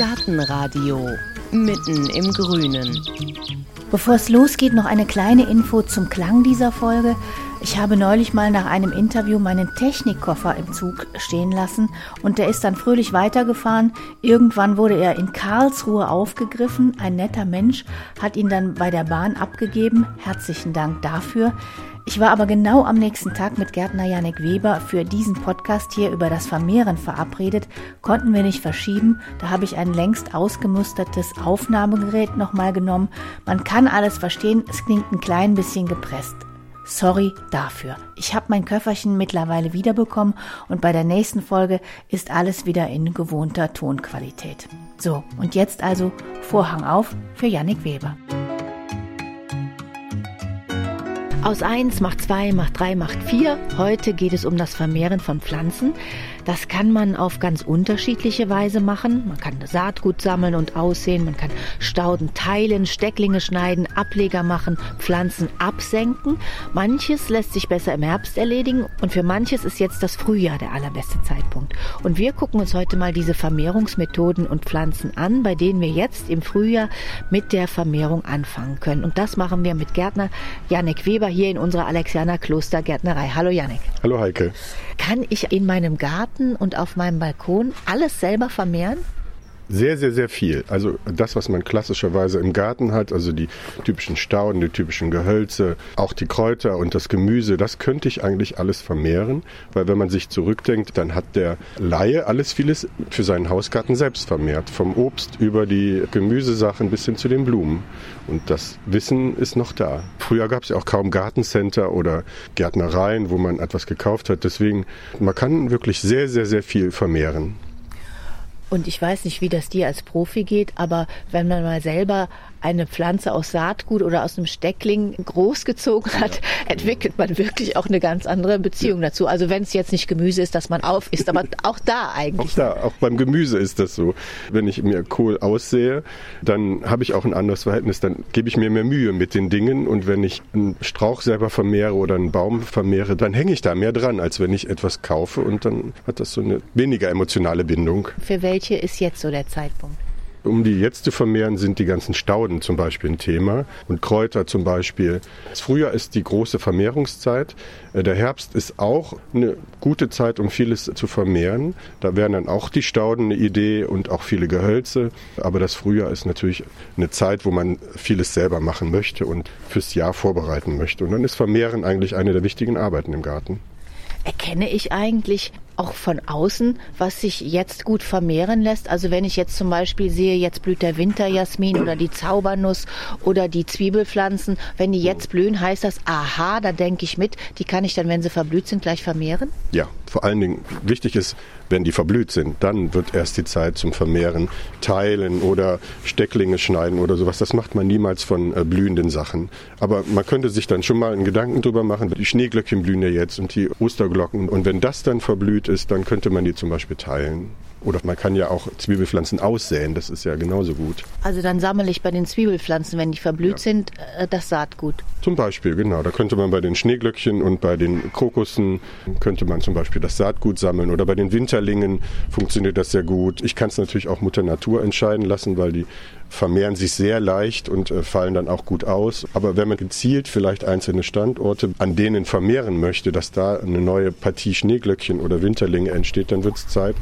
Gartenradio mitten im Grünen. Bevor es losgeht, noch eine kleine Info zum Klang dieser Folge. Ich habe neulich mal nach einem Interview meinen Technikkoffer im Zug stehen lassen und der ist dann fröhlich weitergefahren. Irgendwann wurde er in Karlsruhe aufgegriffen. Ein netter Mensch hat ihn dann bei der Bahn abgegeben. Herzlichen Dank dafür. Ich war aber genau am nächsten Tag mit Gärtner Janek Weber für diesen Podcast hier über das Vermehren verabredet, konnten wir nicht verschieben. Da habe ich ein längst ausgemustertes Aufnahmegerät nochmal genommen. Man kann alles verstehen, es klingt ein klein bisschen gepresst. Sorry dafür. Ich habe mein Köfferchen mittlerweile wiederbekommen und bei der nächsten Folge ist alles wieder in gewohnter Tonqualität. So, und jetzt also Vorhang auf für Yannick Weber. Aus eins macht zwei, macht drei, macht vier. Heute geht es um das Vermehren von Pflanzen. Das kann man auf ganz unterschiedliche Weise machen. Man kann Saatgut sammeln und aussehen, man kann Stauden teilen, Stecklinge schneiden, Ableger machen, Pflanzen absenken. Manches lässt sich besser im Herbst erledigen und für manches ist jetzt das Frühjahr der allerbeste Zeitpunkt. Und wir gucken uns heute mal diese Vermehrungsmethoden und Pflanzen an, bei denen wir jetzt im Frühjahr mit der Vermehrung anfangen können. Und das machen wir mit Gärtner Janek Weber hier in unserer Alexianer Klostergärtnerei. Hallo Janek. Hallo Heike. Kann ich in meinem Garten und auf meinem Balkon alles selber vermehren? Sehr, sehr, sehr viel. Also das, was man klassischerweise im Garten hat, also die typischen Stauden, die typischen Gehölze, auch die Kräuter und das Gemüse, das könnte ich eigentlich alles vermehren, weil wenn man sich zurückdenkt, dann hat der Laie alles vieles für seinen Hausgarten selbst vermehrt. Vom Obst über die Gemüsesachen bis hin zu den Blumen. Und das Wissen ist noch da. Früher gab es ja auch kaum Gartencenter oder Gärtnereien, wo man etwas gekauft hat. Deswegen, man kann wirklich sehr, sehr, sehr viel vermehren. Und ich weiß nicht, wie das dir als Profi geht, aber wenn man mal selber eine Pflanze aus Saatgut oder aus einem Steckling großgezogen hat, entwickelt man wirklich auch eine ganz andere Beziehung dazu. Also wenn es jetzt nicht Gemüse ist, dass man auf isst, aber auch da eigentlich. Auch da, auch beim Gemüse ist das so. Wenn ich mir Kohl aussehe, dann habe ich auch ein anderes Verhältnis, dann gebe ich mir mehr Mühe mit den Dingen und wenn ich einen Strauch selber vermehre oder einen Baum vermehre, dann hänge ich da mehr dran, als wenn ich etwas kaufe und dann hat das so eine weniger emotionale Bindung. Für welche ist jetzt so der Zeitpunkt? Um die jetzt zu vermehren, sind die ganzen Stauden zum Beispiel ein Thema und Kräuter zum Beispiel. Das Frühjahr ist die große Vermehrungszeit. Äh, der Herbst ist auch eine gute Zeit, um vieles zu vermehren. Da wären dann auch die Stauden eine Idee und auch viele Gehölze. Aber das Frühjahr ist natürlich eine Zeit, wo man vieles selber machen möchte und fürs Jahr vorbereiten möchte. Und dann ist Vermehren eigentlich eine der wichtigen Arbeiten im Garten. Erkenne ich eigentlich auch von außen, was sich jetzt gut vermehren lässt? Also wenn ich jetzt zum Beispiel sehe, jetzt blüht der Winterjasmin oder die Zaubernuss oder die Zwiebelpflanzen, wenn die jetzt blühen, heißt das, aha, da denke ich mit, die kann ich dann, wenn sie verblüht sind, gleich vermehren? Ja, vor allen Dingen wichtig ist, wenn die verblüht sind, dann wird erst die Zeit zum Vermehren teilen oder Stecklinge schneiden oder sowas. Das macht man niemals von äh, blühenden Sachen. Aber man könnte sich dann schon mal einen Gedanken drüber machen. Die Schneeglöckchen blühen ja jetzt und die Osterglocken. Und wenn das dann verblüht ist, dann könnte man die zum Beispiel teilen. Oder man kann ja auch Zwiebelpflanzen aussäen, das ist ja genauso gut. Also dann sammle ich bei den Zwiebelpflanzen, wenn die verblüht ja. sind, äh, das Saatgut. Zum Beispiel, genau. Da könnte man bei den Schneeglöckchen und bei den Krokussen, könnte man zum Beispiel das Saatgut sammeln. Oder bei den Winterlingen funktioniert das sehr gut. Ich kann es natürlich auch Mutter Natur entscheiden lassen, weil die vermehren sich sehr leicht und äh, fallen dann auch gut aus. Aber wenn man gezielt vielleicht einzelne Standorte an denen vermehren möchte, dass da eine neue Partie Schneeglöckchen oder Winterlinge entsteht, dann wird es Zeit,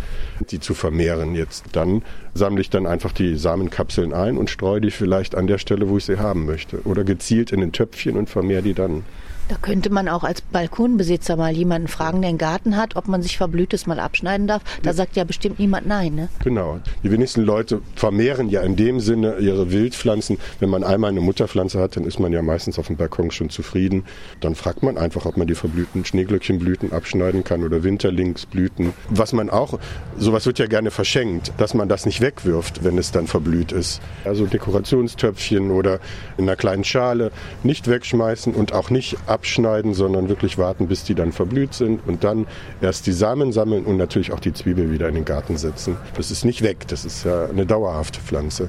die zu vermehren jetzt. Dann sammle ich dann einfach die Samenkapseln ein und streue die vielleicht an der Stelle, wo ich sie haben möchte. Oder gezielt in ein Töpfchen und vermehre die dann. Da könnte man auch als Balkonbesitzer mal jemanden fragen, der einen Garten hat, ob man sich Verblühtes mal abschneiden darf. Da ja. sagt ja bestimmt niemand nein. Ne? Genau. Die wenigsten Leute vermehren ja in dem Sinne ihre Wildpflanzen. Wenn man einmal eine Mutterpflanze hat, dann ist man ja meistens auf dem Balkon schon zufrieden. Dann fragt man einfach, ob man die verblühten Schneeglöckchenblüten abschneiden kann oder Winterlingsblüten. Was man auch, sowas wird ja gerne verschenkt, dass man das nicht wegwirft, wenn es dann verblüht ist. Also Dekorationstöpfchen oder in einer kleinen Schale nicht wegschmeißen und auch nicht ab abschneiden, sondern wirklich warten, bis die dann verblüht sind und dann erst die Samen sammeln und natürlich auch die Zwiebel wieder in den Garten setzen. Das ist nicht weg, das ist ja eine dauerhafte Pflanze.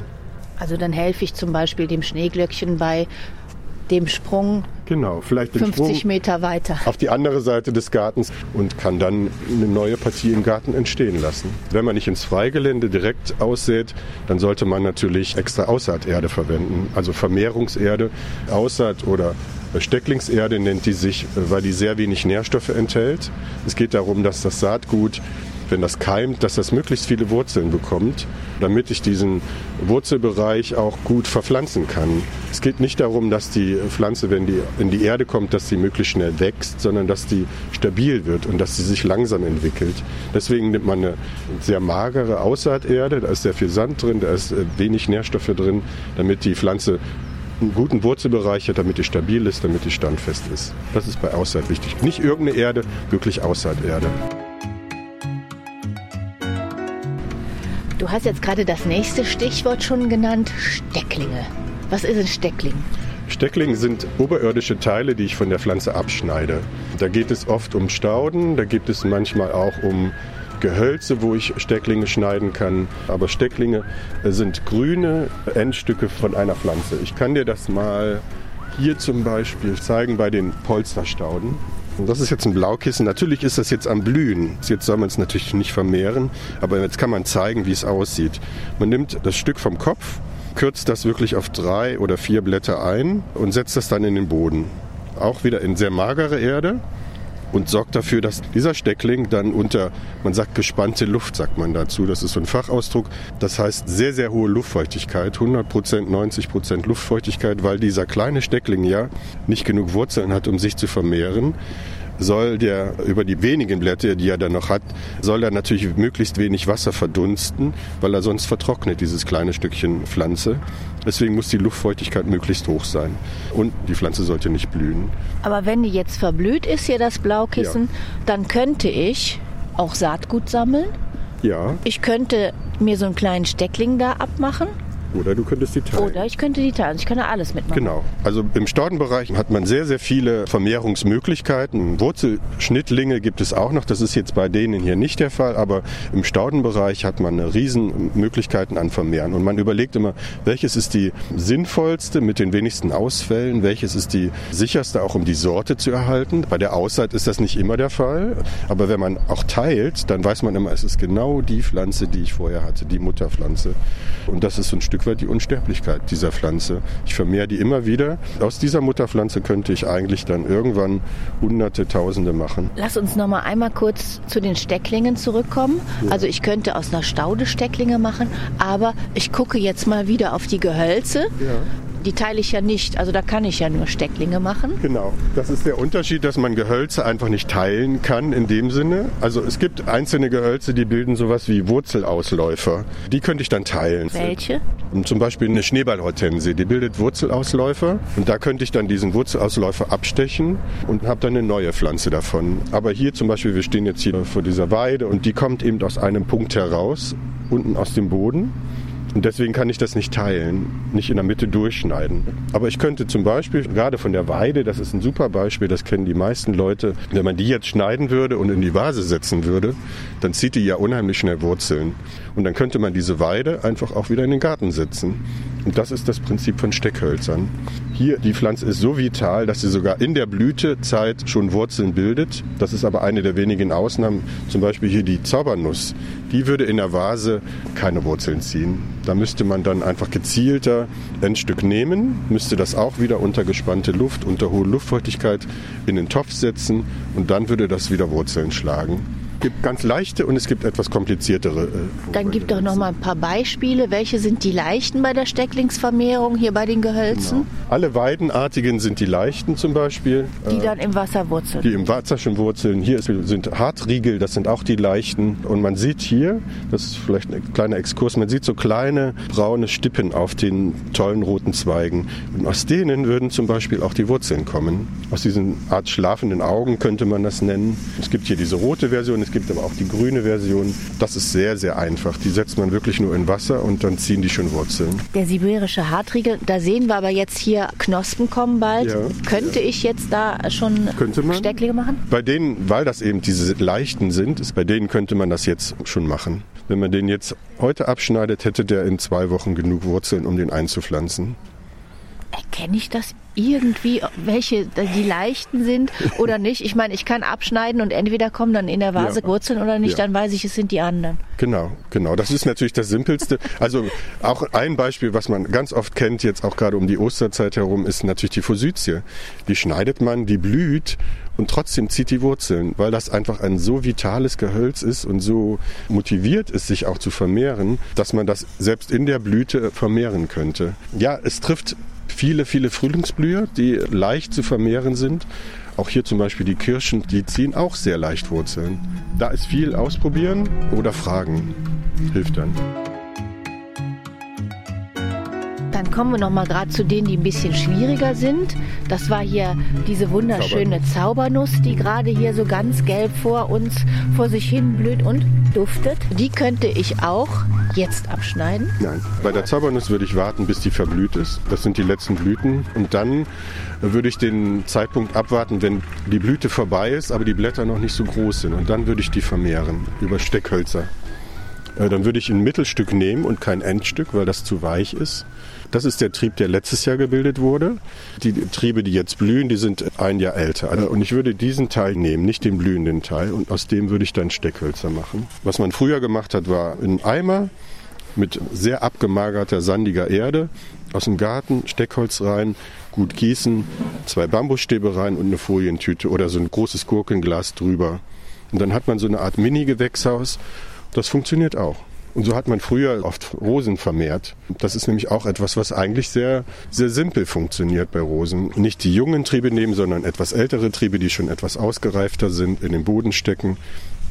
Also dann helfe ich zum Beispiel dem Schneeglöckchen bei dem Sprung genau, vielleicht 50 Sprung Meter weiter. Auf die andere Seite des Gartens und kann dann eine neue Partie im Garten entstehen lassen. Wenn man nicht ins Freigelände direkt aussät, dann sollte man natürlich extra Aussaaterde verwenden, also Vermehrungserde, Aussaat oder Stecklingserde nennt die sich, weil die sehr wenig Nährstoffe enthält. Es geht darum, dass das Saatgut, wenn das keimt, dass das möglichst viele Wurzeln bekommt, damit ich diesen Wurzelbereich auch gut verpflanzen kann. Es geht nicht darum, dass die Pflanze, wenn die in die Erde kommt, dass sie möglichst schnell wächst, sondern dass die stabil wird und dass sie sich langsam entwickelt. Deswegen nimmt man eine sehr magere Aussaaterde, da ist sehr viel Sand drin, da ist äh, wenig Nährstoffe drin, damit die Pflanze einen guten Wurzelbereich hat, damit die stabil ist, damit die standfest ist. Das ist bei Aussaat wichtig. Nicht irgendeine Erde, wirklich Aussaaterde. Du hast jetzt gerade das nächste Stichwort schon genannt, Stecklinge. Was ist ein Steckling? Stecklinge sind oberirdische Teile, die ich von der Pflanze abschneide. Da geht es oft um Stauden, da gibt es manchmal auch um Gehölze, wo ich Stecklinge schneiden kann. Aber Stecklinge sind grüne Endstücke von einer Pflanze. Ich kann dir das mal hier zum Beispiel zeigen bei den Polsterstauden. Und das ist jetzt ein Blaukissen. Natürlich ist das jetzt am Blühen. Jetzt soll man es natürlich nicht vermehren, aber jetzt kann man zeigen, wie es aussieht. Man nimmt das Stück vom Kopf, kürzt das wirklich auf drei oder vier Blätter ein und setzt das dann in den Boden. Auch wieder in sehr magere Erde und sorgt dafür, dass dieser Steckling dann unter, man sagt gespannte Luft, sagt man dazu. Das ist so ein Fachausdruck. Das heißt sehr, sehr hohe Luftfeuchtigkeit, 100 Prozent, 90 Prozent Luftfeuchtigkeit, weil dieser kleine Steckling ja nicht genug Wurzeln hat, um sich zu vermehren soll der über die wenigen Blätter, die er dann noch hat, soll er natürlich möglichst wenig Wasser verdunsten, weil er sonst vertrocknet, dieses kleine Stückchen Pflanze. Deswegen muss die Luftfeuchtigkeit möglichst hoch sein. Und die Pflanze sollte nicht blühen. Aber wenn die jetzt verblüht ist, hier das Blaukissen, ja. dann könnte ich auch Saatgut sammeln. Ja. Ich könnte mir so einen kleinen Steckling da abmachen oder du könntest die teilen. Oder ich könnte die teilen. Ich kann alles mitmachen. Genau. Also im Staudenbereich hat man sehr, sehr viele Vermehrungsmöglichkeiten. Wurzelschnittlinge gibt es auch noch. Das ist jetzt bei denen hier nicht der Fall. Aber im Staudenbereich hat man riesen Möglichkeiten an Vermehren. Und man überlegt immer, welches ist die sinnvollste mit den wenigsten Ausfällen? Welches ist die sicherste, auch um die Sorte zu erhalten? Bei der Aussaat ist das nicht immer der Fall. Aber wenn man auch teilt, dann weiß man immer, es ist genau die Pflanze, die ich vorher hatte, die Mutterpflanze. Und das ist so ein Stück Stück weit die Unsterblichkeit dieser Pflanze. Ich vermehre die immer wieder. Aus dieser Mutterpflanze könnte ich eigentlich dann irgendwann Hunderte, Tausende machen. Lass uns noch mal einmal kurz zu den Stecklingen zurückkommen. Ja. Also ich könnte aus einer Staude Stecklinge machen, aber ich gucke jetzt mal wieder auf die Gehölze. Ja die teile ich ja nicht. Also da kann ich ja nur Stecklinge machen. Genau. Das ist der Unterschied, dass man Gehölze einfach nicht teilen kann in dem Sinne. Also es gibt einzelne Gehölze, die bilden sowas wie Wurzelausläufer. Die könnte ich dann teilen. Welche? Zum Beispiel eine Schneeballhortensie, die bildet Wurzelausläufer. Und da könnte ich dann diesen Wurzelausläufer abstechen und habe dann eine neue Pflanze davon. Aber hier zum Beispiel, wir stehen jetzt hier vor dieser Weide und die kommt eben aus einem Punkt heraus, unten aus dem Boden. Und deswegen kann ich das nicht teilen, nicht in der Mitte durchschneiden. Aber ich könnte zum Beispiel, gerade von der Weide, das ist ein super Beispiel, das kennen die meisten Leute, wenn man die jetzt schneiden würde und in die Vase setzen würde, dann zieht die ja unheimlich schnell Wurzeln. Und dann könnte man diese Weide einfach auch wieder in den Garten setzen. Und das ist das Prinzip von Steckhölzern. Hier, die Pflanze ist so vital, dass sie sogar in der Blütezeit schon Wurzeln bildet. Das ist aber eine der wenigen Ausnahmen. Zum Beispiel hier die Zaubernuss. Die würde in der Vase keine Wurzeln ziehen. Da müsste man dann einfach gezielter ein Stück nehmen, müsste das auch wieder unter gespannte Luft, unter hohe Luftfeuchtigkeit in den Topf setzen und dann würde das wieder Wurzeln schlagen. Es gibt ganz leichte und es gibt etwas kompliziertere. Äh, Dann gib doch noch mal ein paar Beispiele. Welche sind die leichten bei der Stecklingsvermehrung hier bei den Gehölzen? Genau. Alle Weidenartigen sind die leichten zum Beispiel. Die Äh, dann im Wasser wurzeln. die im Wasser schon wurzeln. Hier sind Hartriegel, das sind auch die leichten. Und man sieht hier, das ist vielleicht ein kleiner Exkurs, man sieht so kleine braune Stippen auf den tollen roten Zweigen. Und aus denen würden zum Beispiel auch die Wurzeln kommen. Aus diesen Art schlafenden Augen könnte man das nennen. Es gibt hier diese rote Version, es gibt aber auch die grüne Version. Das ist sehr, sehr einfach. Die setzt man wirklich nur in Wasser und dann ziehen die schon Wurzeln. Der sibirische Hartriegel, da sehen wir aber jetzt hier Knospen kommen bald. Ja. Könnte ich jetzt da schon Könnte man. Stecklinge machen? Bei denen, weil das eben diese leichten sind, ist, bei denen könnte man das jetzt schon machen. Wenn man den jetzt heute abschneidet, hätte der in zwei Wochen genug Wurzeln, um den einzupflanzen. Erkenne ich das irgendwie, welche die leichten sind oder nicht? Ich meine, ich kann abschneiden und entweder kommen dann in der Vase Ja. Wurzeln oder nicht, Ja. dann weiß ich, es sind die anderen. Genau, genau. Das ist natürlich das Simpelste. Also auch ein Beispiel, was man ganz oft kennt, jetzt auch gerade um die Osterzeit herum, ist natürlich die Forsythie. Die schneidet man, die blüht und trotzdem zieht die Wurzeln, weil das einfach ein so vitales Gehölz ist und so motiviert ist, sich auch zu vermehren, dass man das selbst in der Blüte vermehren könnte. Ja, es trifft viele, viele Frühlingsblüher, die leicht zu vermehren sind. Auch hier zum Beispiel die Kirschen, die ziehen auch sehr leicht Wurzeln. Da ist viel ausprobieren oder fragen. Hilft dann. Dann kommen wir noch mal gerade zu denen, die ein bisschen schwieriger sind. Das war hier diese wunderschöne Zaubernuss, die gerade hier so ganz gelb vor uns vor sich hin blüht und duftet. Die könnte ich auch jetzt abschneiden. Nein. Bei der Zaubernuss würde ich warten, bis die verblüht ist. Das sind die letzten Blüten. Und dann würde ich den Zeitpunkt abwarten, wenn die Blüte vorbei ist, aber die Blätter noch nicht so groß sind. Und dann würde ich die vermehren über Steckhölzer. Äh, Dann würde ich ein Mittelstück nehmen und kein Endstück, weil das zu weich ist. Das ist der Trieb, der letztes Jahr gebildet wurde. Die Triebe, die jetzt blühen, die sind ein Jahr älter. Also, Und ich würde diesen Teil nehmen, nicht den blühenden Teil. Und aus dem würde ich dann Steckhölzer machen. Was man früher gemacht hat, war ein Eimer mit sehr abgemagerter, sandiger Erde aus dem Garten, Steckholz rein, gut gießen, zwei Bambusstäbe rein und eine Folientüte oder so ein großes Gurkenglas drüber. Und dann hat man so eine Art Mini-Gewächshaus. Das funktioniert auch. Und so hat man früher oft Rosen vermehrt. Das ist nämlich auch etwas, was eigentlich sehr, sehr simpel funktioniert bei Rosen. Nicht die jungen Triebe nehmen, sondern etwas ältere Triebe, die schon etwas ausgereifter sind, in den Boden stecken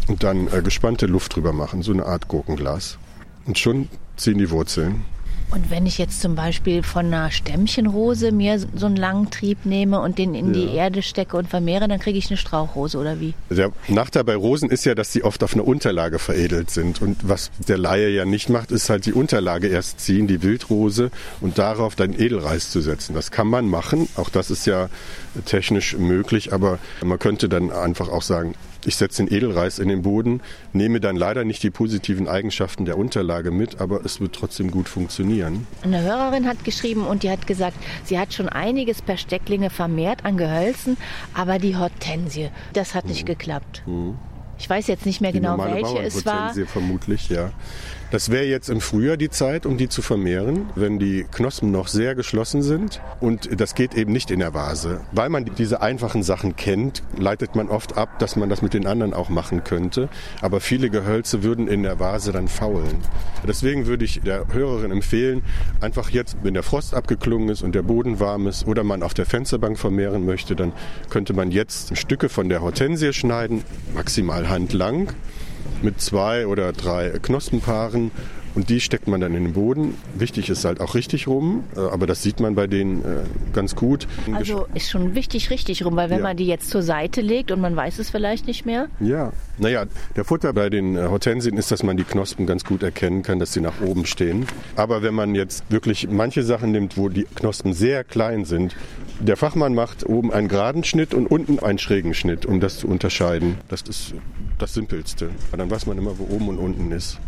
und dann äh, gespannte Luft drüber machen, so eine Art Gurkenglas. Und schon ziehen die Wurzeln. Und wenn ich jetzt zum Beispiel von einer Stämmchenrose mir so einen langen Trieb nehme und den in die Ja. Erde stecke und vermehre, dann kriege ich eine Strauchrose oder wie? Der Nachteil bei Rosen ist ja, dass sie oft auf einer Unterlage veredelt sind. Und was der Laie ja nicht macht, ist halt die Unterlage erst ziehen, die Wildrose, und darauf dann Edelreis zu setzen. Das kann man machen. Auch das ist ja technisch möglich. Aber man könnte dann einfach auch sagen, ich setze den Edelreis in den Boden, nehme dann leider nicht die positiven Eigenschaften der Unterlage mit, aber es wird trotzdem gut funktionieren. Eine Hörerin hat geschrieben und die hat gesagt, sie hat schon einiges per Stecklinge vermehrt an Gehölzen, aber die Hortensie, das hat nicht geklappt. Ich weiß jetzt nicht mehr Mhm. Die genau, welche es war. Bauernhortensie vermutlich, ja. Das wäre jetzt im Frühjahr die Zeit, um die zu vermehren, wenn die Knospen noch sehr geschlossen sind. Und das geht eben nicht in der Vase. Weil man diese einfachen Sachen kennt, leitet man oft ab, dass man das mit den anderen auch machen könnte. Aber viele Gehölze würden in der Vase dann faulen. Deswegen würde ich der Hörerin empfehlen, einfach jetzt, wenn der Frost abgeklungen ist und der Boden warm ist oder man auf der Fensterbank vermehren möchte, dann könnte man jetzt Stücke von der Hortensie schneiden, maximal handlang mit zwei oder drei Knospenpaaren und die steckt man dann in den Boden. Wichtig ist halt auch richtig rum, äh, aber das sieht man bei denen äh, ganz gut. Also ist schon wichtig richtig rum, weil wenn Ja. man die jetzt zur Seite legt und man weiß es vielleicht nicht mehr, Ja, naja, der Futter bei den äh, Hortensien ist, dass man die Knospen ganz gut erkennen kann, dass sie nach oben stehen. Aber wenn man jetzt wirklich manche Sachen nimmt, wo die Knospen sehr klein sind, der Fachmann macht oben einen geraden Schnitt und unten einen schrägen Schnitt, um das zu unterscheiden. Das ist das Simpelste. Weil Dann weiß man immer, wo oben und unten ist.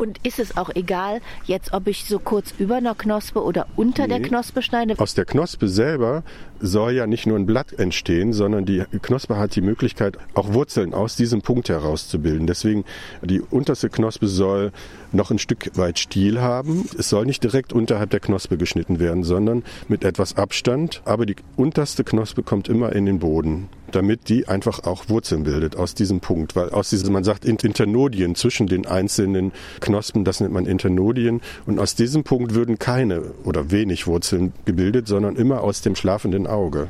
Und ist es auch egal, jetzt ob ich so kurz über einer Knospe oder unter nee. der Knospe schneide? Aus der Knospe selber soll ja nicht nur ein Blatt entstehen, sondern die Knospe hat die Möglichkeit, auch Wurzeln aus diesem Punkt herauszubilden. Deswegen die unterste Knospe soll noch ein Stück weit Stiel haben. Es soll nicht direkt unterhalb der Knospe geschnitten werden, sondern mit etwas Abstand. Aber die unterste Knospe kommt immer in den Boden, damit die einfach auch Wurzeln bildet aus diesem Punkt. Weil aus diesem, man sagt Internodien zwischen den einzelnen Knospen, das nennt man Internodien. Und aus diesem Punkt würden keine oder wenig Wurzeln gebildet, sondern immer aus dem schlafenden Auge.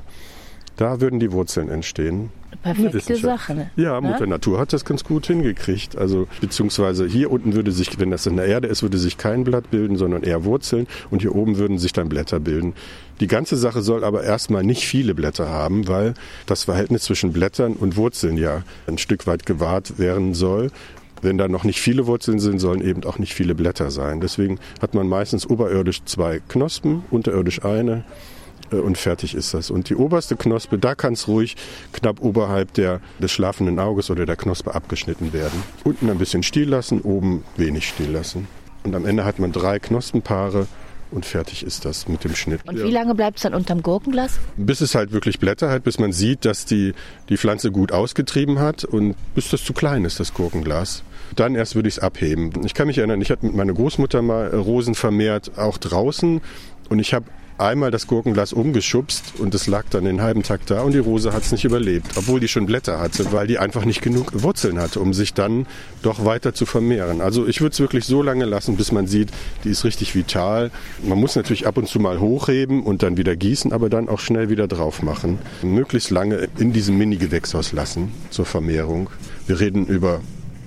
Da würden die Wurzeln entstehen. Perfekte Sache. Ne? Ja, Mutter Natur hat das ganz gut hingekriegt. Also beziehungsweise hier unten würde sich, wenn das in der Erde ist, würde sich kein Blatt bilden, sondern eher Wurzeln und hier oben würden sich dann Blätter bilden. Die ganze Sache soll aber erstmal nicht viele Blätter haben, weil das Verhältnis zwischen Blättern und Wurzeln ja ein Stück weit gewahrt werden soll. Wenn da noch nicht viele Wurzeln sind, sollen eben auch nicht viele Blätter sein. Deswegen hat man meistens oberirdisch zwei Knospen, unterirdisch eine und fertig ist das. Und die oberste Knospe, da kann es ruhig knapp oberhalb der, des schlafenden Auges oder der Knospe abgeschnitten werden. Unten ein bisschen stiel lassen, oben wenig stiel lassen. Und am Ende hat man drei Knospenpaare und fertig ist das mit dem Schnitt. Und wie lange bleibt es dann unterm Gurkenglas? Bis es halt wirklich Blätter hat, bis man sieht, dass die, die Pflanze gut ausgetrieben hat und bis das zu klein ist, das Gurkenglas. Dann erst würde ich es abheben. Ich kann mich erinnern, ich hatte mit meiner Großmutter mal Rosen vermehrt, auch draußen. Und ich habe einmal das Gurkenglas umgeschubst und es lag dann den halben Tag da und die Rose hat es nicht überlebt, obwohl die schon Blätter hatte, weil die einfach nicht genug Wurzeln hatte, um sich dann doch weiter zu vermehren. Also ich würde es wirklich so lange lassen, bis man sieht, die ist richtig vital. Man muss natürlich ab und zu mal hochheben und dann wieder gießen, aber dann auch schnell wieder drauf machen. Möglichst lange in diesem Mini-Gewächshaus lassen zur Vermehrung. Wir reden über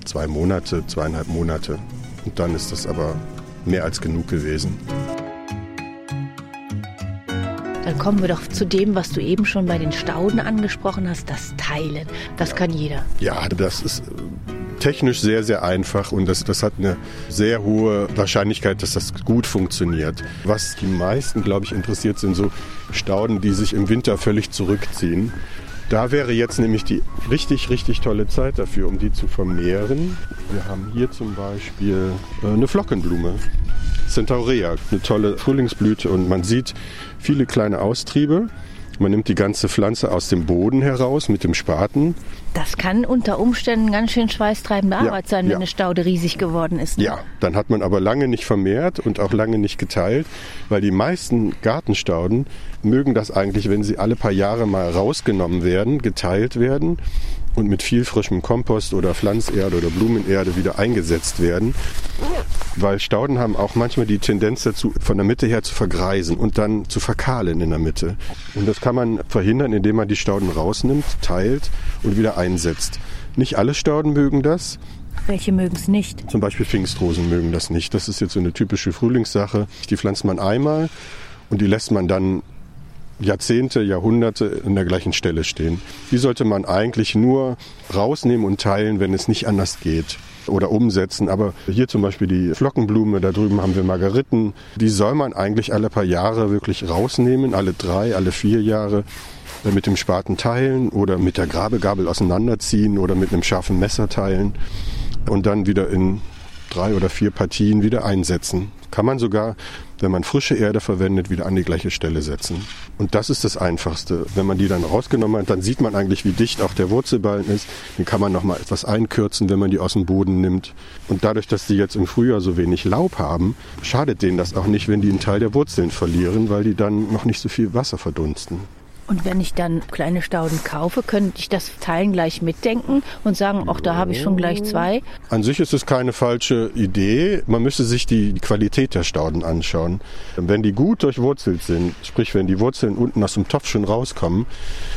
zwei Monate, zweieinhalb Monate. Und dann ist das aber mehr als genug gewesen. Dann kommen wir doch zu dem, was du eben schon bei den Stauden angesprochen hast, das Teilen. Das kann jeder. Ja, das ist äh, technisch sehr, sehr einfach und das, das hat eine sehr hohe Wahrscheinlichkeit, dass das gut funktioniert. Was die meisten, glaube ich, interessiert sind, so Stauden, die sich im Winter völlig zurückziehen. Da wäre jetzt nämlich die richtig, richtig tolle Zeit dafür, um die zu vermehren. Wir haben hier zum Beispiel äh, eine Flockenblume. Centaurea, eine tolle Frühlingsblüte und man sieht viele kleine Austriebe. Man nimmt die ganze Pflanze aus dem Boden heraus mit dem Spaten. Das kann unter Umständen ganz schön schweißtreibende Arbeit ja, sein, wenn ja. eine Staude riesig geworden ist. Ne? Ja, dann hat man aber lange nicht vermehrt und auch lange nicht geteilt, weil die meisten Gartenstauden mögen das eigentlich, wenn sie alle paar Jahre mal rausgenommen werden, geteilt werden und mit viel frischem Kompost oder Pflanzerde oder Blumenerde wieder eingesetzt werden. Weil Stauden haben auch manchmal die Tendenz dazu, von der Mitte her zu vergreisen und dann zu verkahlen in der Mitte. Und das kann man verhindern, indem man die Stauden rausnimmt, teilt und wieder einsetzt. Nicht alle Stauden mögen das. Welche mögen es nicht? Zum Beispiel Pfingstrosen mögen das nicht. Das ist jetzt so eine typische Frühlingssache. Die pflanzt man einmal und die lässt man dann Jahrzehnte, Jahrhunderte an der gleichen Stelle stehen. Die sollte man eigentlich nur rausnehmen und teilen, wenn es nicht anders geht oder umsetzen. Aber hier zum Beispiel die Flockenblume, da drüben haben wir Margeriten. Die soll man eigentlich alle paar Jahre wirklich rausnehmen, alle drei, alle vier Jahre mit dem Spaten teilen oder mit der Grabegabel auseinanderziehen oder mit einem scharfen Messer teilen und dann wieder in drei oder vier Partien wieder einsetzen. Kann man sogar, wenn man frische Erde verwendet, wieder an die gleiche Stelle setzen. Und das ist das Einfachste. Wenn man die dann rausgenommen hat, dann sieht man eigentlich, wie dicht auch der Wurzelballen ist. Den kann man nochmal etwas einkürzen, wenn man die aus dem Boden nimmt. Und dadurch, dass die jetzt im Frühjahr so wenig Laub haben, schadet denen das auch nicht, wenn die einen Teil der Wurzeln verlieren, weil die dann noch nicht so viel Wasser verdunsten. Und wenn ich dann kleine Stauden kaufe, könnte ich das Teilen gleich mitdenken und sagen, ach, da habe ich schon gleich zwei? An sich ist es keine falsche Idee. Man müsste sich die Qualität der Stauden anschauen. Wenn die gut durchwurzelt sind, sprich wenn die Wurzeln unten aus dem Topf schon rauskommen,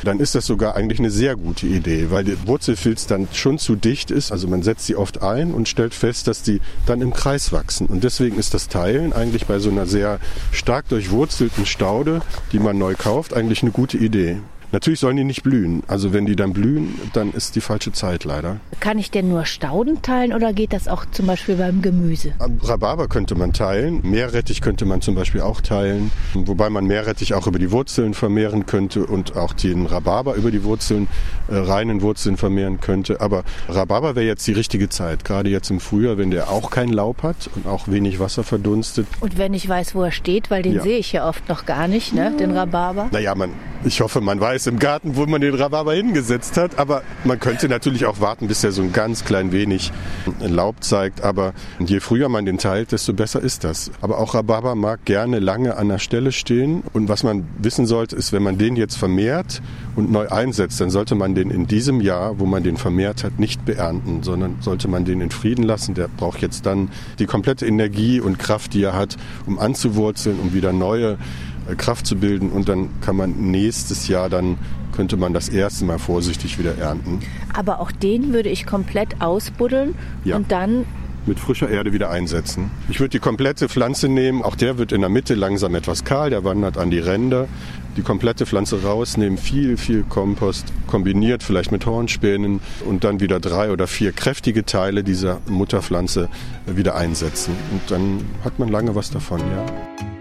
dann ist das sogar eigentlich eine sehr gute Idee, weil der Wurzelfilz dann schon zu dicht ist. Also man setzt sie oft ein und stellt fest, dass die dann im Kreis wachsen. Und deswegen ist das Teilen eigentlich bei so einer sehr stark durchwurzelten Staude, die man neu kauft, eigentlich eine gute gute Idee. Natürlich sollen die nicht blühen. Also wenn die dann blühen, dann ist die falsche Zeit leider. Kann ich denn nur Stauden teilen oder geht das auch zum Beispiel beim Gemüse? Rhabarber könnte man teilen, Meerrettich könnte man zum Beispiel auch teilen, wobei man Meerrettich auch über die Wurzeln vermehren könnte und auch den Rhabarber über die Wurzeln, äh, reinen Wurzeln vermehren könnte. Aber Rhabarber wäre jetzt die richtige Zeit, gerade jetzt im Frühjahr, wenn der auch kein Laub hat und auch wenig Wasser verdunstet. Und wenn ich weiß, wo er steht, weil den Ja. sehe ich ja oft noch gar nicht, ne? den Rhabarber. Naja, man, ich hoffe, man weiß im Garten, wo man den Rhabarber hingesetzt hat. Aber man könnte natürlich auch warten, bis er so ein ganz klein wenig Laub zeigt. Aber je früher man den teilt, desto besser ist das. Aber auch Rhabarber mag gerne lange an der Stelle stehen. Und was man wissen sollte, ist, wenn man den jetzt vermehrt und neu einsetzt, dann sollte man den in diesem Jahr, wo man den vermehrt hat, nicht beernten, sondern sollte man den in Frieden lassen. Der braucht jetzt dann die komplette Energie und Kraft, die er hat, um anzuwurzeln, um wieder neue Kraft zu bilden und dann kann man nächstes Jahr dann könnte man das erste Mal vorsichtig wieder ernten. Aber auch den würde ich komplett ausbuddeln Ja. und dann Mit frischer Erde wieder einsetzen. Ich würde die komplette Pflanze nehmen, auch der wird in der Mitte langsam etwas kahl, der wandert an die Ränder. Die komplette Pflanze rausnehmen, viel, viel Kompost, kombiniert vielleicht mit Hornspänen und dann wieder drei oder vier kräftige Teile dieser Mutterpflanze äh, wieder einsetzen. Und dann hat man lange was davon, ja.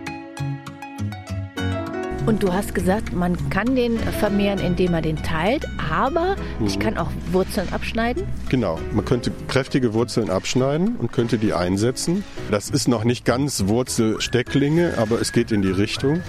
Und du hast gesagt, man kann den vermehren, indem man den teilt, aber Mhm. ich kann auch Wurzeln abschneiden. Genau, man könnte kräftige Wurzeln abschneiden und könnte die einsetzen. Das ist noch nicht ganz Wurzelstecklinge, aber es geht in die Richtung.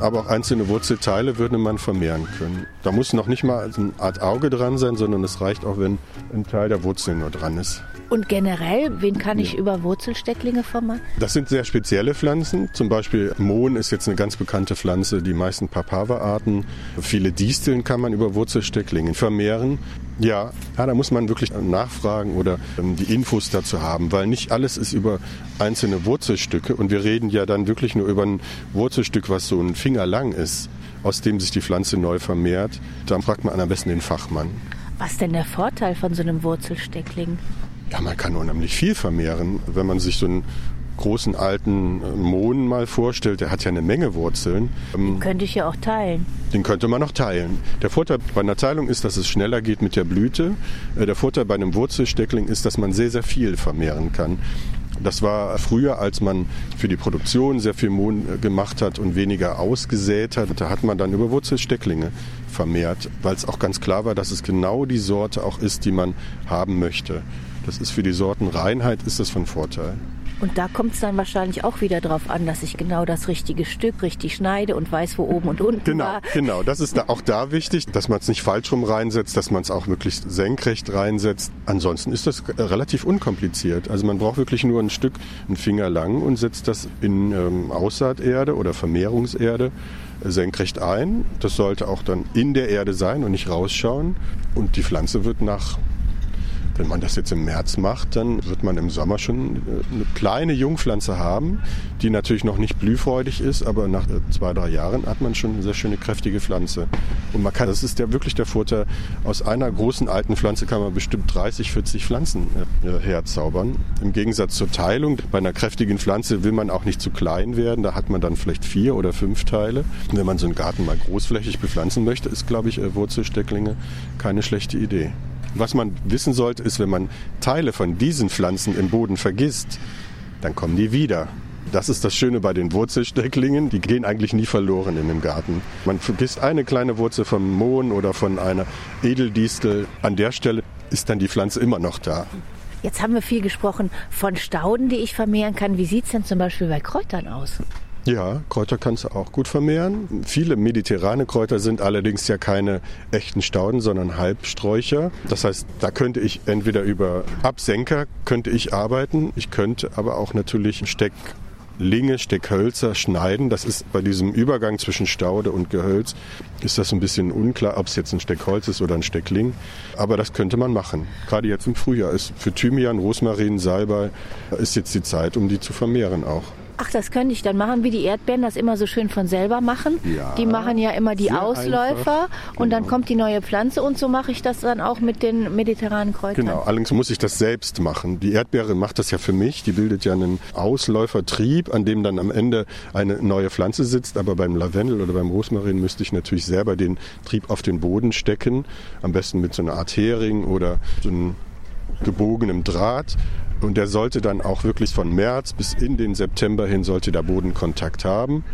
Aber auch einzelne Wurzelteile würde man vermehren können. Da muss noch nicht mal eine Art Auge dran sein, sondern es reicht auch, wenn ein Teil der Wurzeln nur dran ist. Und generell, wen kann ich über Wurzelstecklinge vermehren? Das sind sehr spezielle Pflanzen. Zum Beispiel Mohn ist jetzt eine ganz bekannte Pflanze. Die meisten Papaver-Arten. Viele Disteln kann man über Wurzelstecklinge vermehren. Ja, ja, da muss man wirklich nachfragen oder ähm, die Infos dazu haben, weil nicht alles ist über einzelne Wurzelstücke. Und wir reden ja dann wirklich nur über ein Wurzelstück, was so ein Finger lang ist, aus dem sich die Pflanze neu vermehrt. Dann fragt man am besten den Fachmann. Was ist denn der Vorteil von so einem Wurzelsteckling? Ja, man kann unheimlich viel vermehren. Wenn man sich so einen großen alten äh, Mohn mal vorstellt, der hat ja eine Menge Wurzeln, ähm, Könnte ich ja auch teilen. den könnte man noch teilen. Der Vorteil bei einer Teilung ist, dass es schneller geht mit der Blüte. Äh, Der Vorteil bei einem Wurzelsteckling ist, dass man sehr, sehr viel vermehren kann. Das war früher, als man für die Produktion sehr viel Mohn äh, gemacht hat und weniger ausgesät hat. Da hat man dann über Wurzelstecklinge vermehrt, weil es auch ganz klar war, dass es genau die Sorte auch ist, die man haben möchte. Das ist für die Sortenreinheit ist das von Vorteil. Und da kommt es dann wahrscheinlich auch wieder drauf an, dass ich genau das richtige Stück richtig schneide und weiß, wo oben und unten Genau, war. genau. Das ist da auch da wichtig, dass man es nicht falsch rum reinsetzt, dass man es auch möglichst senkrecht reinsetzt. Ansonsten ist das äh, relativ unkompliziert. Also man braucht wirklich nur ein Stück, einen Finger lang und setzt das in ähm, Aussaaterde oder Vermehrungserde äh, senkrecht ein. Das sollte auch dann in der Erde sein und nicht rausschauen. Und die Pflanze wird nach wenn man das jetzt im März macht, dann wird man im Sommer schon äh, eine kleine Jungpflanze haben, die natürlich noch nicht blühfreudig ist, aber nach äh, zwei, drei Jahren hat man schon eine sehr schöne, kräftige Pflanze. Und man kann, das ist ja wirklich der Vorteil, aus einer großen alten Pflanze kann man bestimmt 30, 40 Pflanzen äh, herzaubern. Im Gegensatz zur Teilung, bei einer kräftigen Pflanze will man auch nicht zu klein werden, da hat man dann vielleicht vier oder fünf Teile. Und wenn man so einen Garten mal großflächig bepflanzen möchte, ist, glaube ich, Wurzelstecklinge keine schlechte Idee. Was man wissen sollte, ist, wenn man Teile von diesen Pflanzen im Boden vergisst, dann kommen die wieder. Das ist das Schöne bei den Wurzelstecklingen. Die gehen eigentlich nie verloren in dem Garten. Man vergisst eine kleine Wurzel vom Mohn oder von einer Edeldistel. An der Stelle ist dann die Pflanze immer noch da. Jetzt haben wir viel gesprochen von Stauden, die ich vermehren kann. Wie sieht es denn zum Beispiel bei Kräutern aus? Ja, Kräuter kannst du auch gut vermehren. Viele mediterrane Kräuter sind allerdings ja keine echten Stauden, sondern Halbsträucher. Das heißt, da könnte ich entweder über Absenker könnte ich arbeiten, ich könnte aber auch natürlich Stecklinge, Steckhölzer schneiden. Das ist bei diesem Übergang zwischen Staude und Gehölz ist das ein bisschen unklar, ob es jetzt ein Steckholz ist oder ein Steckling. Aber das könnte man machen. Gerade jetzt im Frühjahr ist für Thymian, Rosmarin, Salbei ist jetzt die Zeit, um die zu vermehren auch. Ach, das könnte ich dann machen, wie die Erdbeeren das immer so schön von selber machen. Ja, die machen ja immer die Ausläufer einfach, und dann genau. kommt die neue Pflanze und so mache ich das dann auch mit den mediterranen Kräutern. Genau, allerdings muss ich das selbst machen. Die Erdbeere macht das ja für mich. Die bildet ja einen Ausläufertrieb, an dem dann am Ende eine neue Pflanze sitzt. Aber beim Lavendel oder beim Rosmarin müsste ich natürlich selber den Trieb auf den Boden stecken. Am besten mit so einer Art Hering oder so einem gebogenem Draht. Und der sollte dann auch wirklich von März bis in den September hin sollte der Bodenkontakt haben.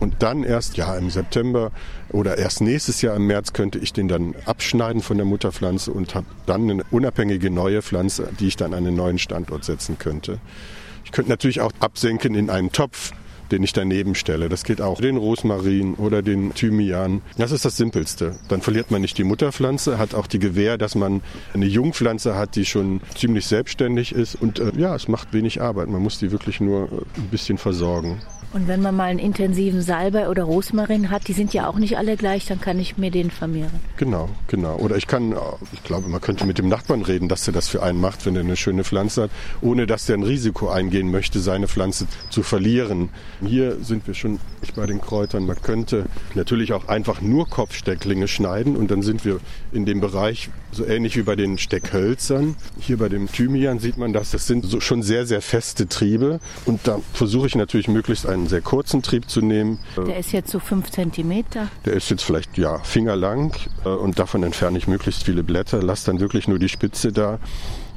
Und dann erst, ja, im September oder erst nächstes Jahr im März könnte ich den dann abschneiden von der Mutterpflanze und habe dann eine unabhängige neue Pflanze, die ich dann an einen neuen Standort setzen könnte. Ich könnte natürlich auch absenken in einen Topf, den ich daneben stelle. Das geht auch. Den Rosmarin oder den Thymian. Das ist das Simpelste. Dann verliert man nicht die Mutterpflanze, hat auch die Gewähr, dass man eine Jungpflanze hat, die schon ziemlich selbstständig ist. Und äh, ja, es macht wenig Arbeit. Man muss die wirklich nur äh, ein bisschen versorgen. Und wenn man mal einen intensiven Salbei oder Rosmarin hat, die sind ja auch nicht alle gleich, dann kann ich mir den vermehren. Genau, genau. Oder ich kann, äh, ich glaube, man könnte mit dem Nachbarn reden, dass er das für einen macht, wenn er eine schöne Pflanze hat, ohne dass er ein Risiko eingehen möchte, seine Pflanze zu verlieren. Hier sind wir schon bei den Kräutern. Man könnte natürlich auch einfach nur Kopfstecklinge schneiden und dann sind wir in dem Bereich so ähnlich wie bei den Steckhölzern. Hier bei dem Thymian sieht man das. Das sind so schon sehr, sehr feste Triebe. Und da versuche ich natürlich möglichst einen sehr kurzen Trieb zu nehmen. Der ist jetzt so fünf Zentimeter. Der ist jetzt vielleicht ja fingerlang äh, und davon entferne ich möglichst viele Blätter, lasse dann wirklich nur die Spitze da.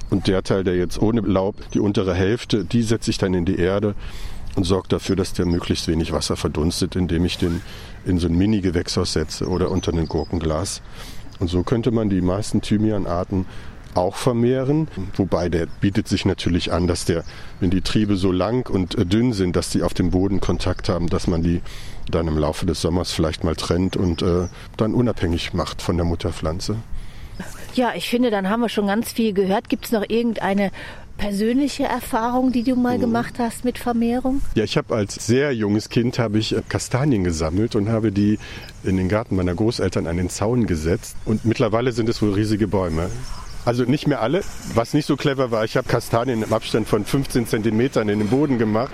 Und der Teil, der jetzt ohne Laub, die untere Hälfte, die setze ich dann in die Erde und sorge dafür, dass der möglichst wenig Wasser verdunstet, indem ich den in so ein Mini-Gewächshaus setze oder unter ein Gurkenglas. Und so könnte man die meisten Thymianarten auch vermehren, wobei der bietet sich natürlich an, dass der, wenn die Triebe so lang und dünn sind, dass die auf dem Boden Kontakt haben, dass man die dann im Laufe des Sommers vielleicht mal trennt und äh, dann unabhängig macht von der Mutterpflanze. Ja, ich finde, dann haben wir schon ganz viel gehört. Gibt es noch irgendeine persönliche Erfahrung, die du mal gemacht hast mit Vermehrung? Ja, ich habe als sehr junges Kind habe ich äh, Kastanien gesammelt und habe die in den Garten meiner Großeltern an den Zaun gesetzt und mittlerweile sind es wohl riesige Bäume. Also nicht mehr alle. Was nicht so clever war, ich habe Kastanien im Abstand von 15 Zentimetern in den Boden gemacht.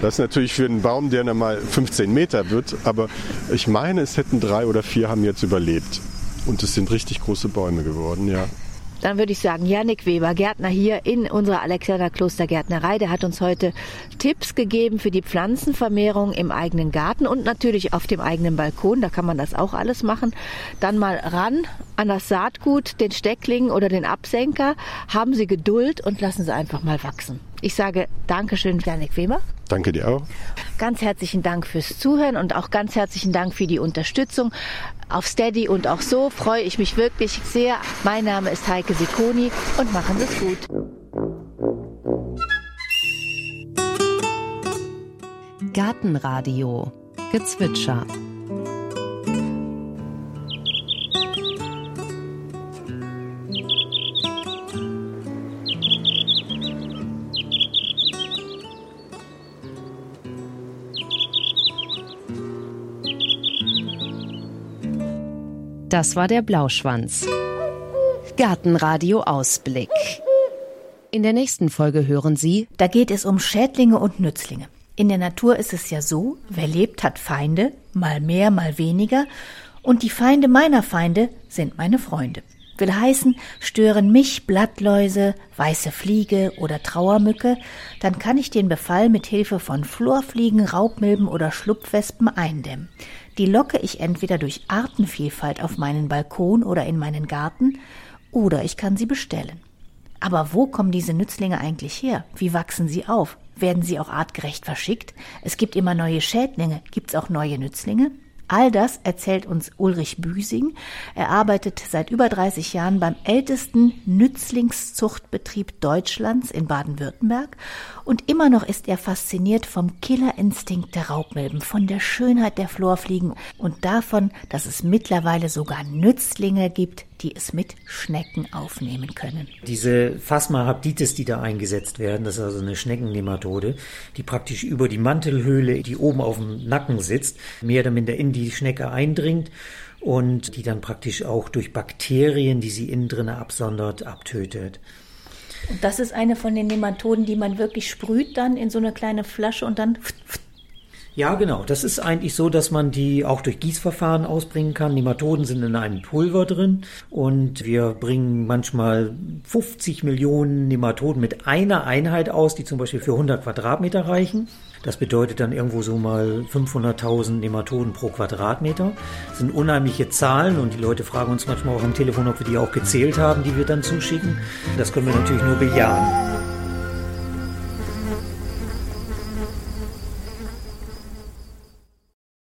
Das ist natürlich für einen Baum, der dann mal 15 Meter wird, aber ich meine, es hätten drei oder vier haben jetzt überlebt. Und es sind richtig große Bäume geworden, ja. Dann würde ich sagen, Janik Weber, Gärtner hier in unserer Alexander Kloster Gärtnerei, der hat uns heute Tipps gegeben für die Pflanzenvermehrung im eigenen Garten und natürlich auf dem eigenen Balkon. Da kann man das auch alles machen. Dann mal ran an das Saatgut, den Steckling oder den Absenker. Haben Sie Geduld und lassen Sie einfach mal wachsen. Ich sage Dankeschön, Janik Weber. Danke dir auch. Ganz herzlichen Dank fürs Zuhören und auch ganz herzlichen Dank für die Unterstützung. Auf Steady und auch so freue ich mich wirklich sehr. Mein Name ist Heike Sikoni und machen Sie es gut. Gartenradio Gezwitscher Das war der Blauschwanz. Gartenradio Ausblick. In der nächsten Folge hören Sie Da geht es um Schädlinge und Nützlinge. In der Natur ist es ja so, wer lebt, hat Feinde, mal mehr, mal weniger, und die Feinde meiner Feinde sind meine Freunde. Will heißen, stören mich Blattläuse, weiße Fliege oder Trauermücke, dann kann ich den Befall mit Hilfe von Florfliegen, Raubmilben oder Schlupfwespen eindämmen. Die locke ich entweder durch Artenvielfalt auf meinen Balkon oder in meinen Garten, oder ich kann sie bestellen. Aber wo kommen diese Nützlinge eigentlich her? Wie wachsen sie auf? Werden sie auch artgerecht verschickt? Es gibt immer neue Schädlinge. Gibt es auch neue Nützlinge? All das erzählt uns Ulrich Büsing. Er arbeitet seit über 30 Jahren beim ältesten Nützlingszuchtbetrieb Deutschlands in Baden-Württemberg. Und immer noch ist er fasziniert vom Killerinstinkt der Raubmilben, von der Schönheit der Florfliegen und davon, dass es mittlerweile sogar Nützlinge gibt, die es mit Schnecken aufnehmen können. Diese Phasma-Habditis, die da eingesetzt werden, das ist also eine Schneckennematode, die praktisch über die Mantelhöhle, die oben auf dem Nacken sitzt, mehr oder minder in die Schnecke eindringt und die dann praktisch auch durch Bakterien, die sie innen drin absondert, abtötet. Und das ist eine von den Nematoden, die man wirklich sprüht dann in so eine kleine Flasche und dann Ja, genau. Das ist eigentlich so, dass man die auch durch Gießverfahren ausbringen kann. Nematoden sind in einem Pulver drin und wir bringen manchmal 50 Millionen Nematoden mit einer Einheit aus, die zum Beispiel für 100 Quadratmeter reichen. Das bedeutet dann irgendwo so mal 500.000 Nematoden pro Quadratmeter. Das sind unheimliche Zahlen und die Leute fragen uns manchmal auch am Telefon, ob wir die auch gezählt haben, die wir dann zuschicken. Das können wir natürlich nur bejahen.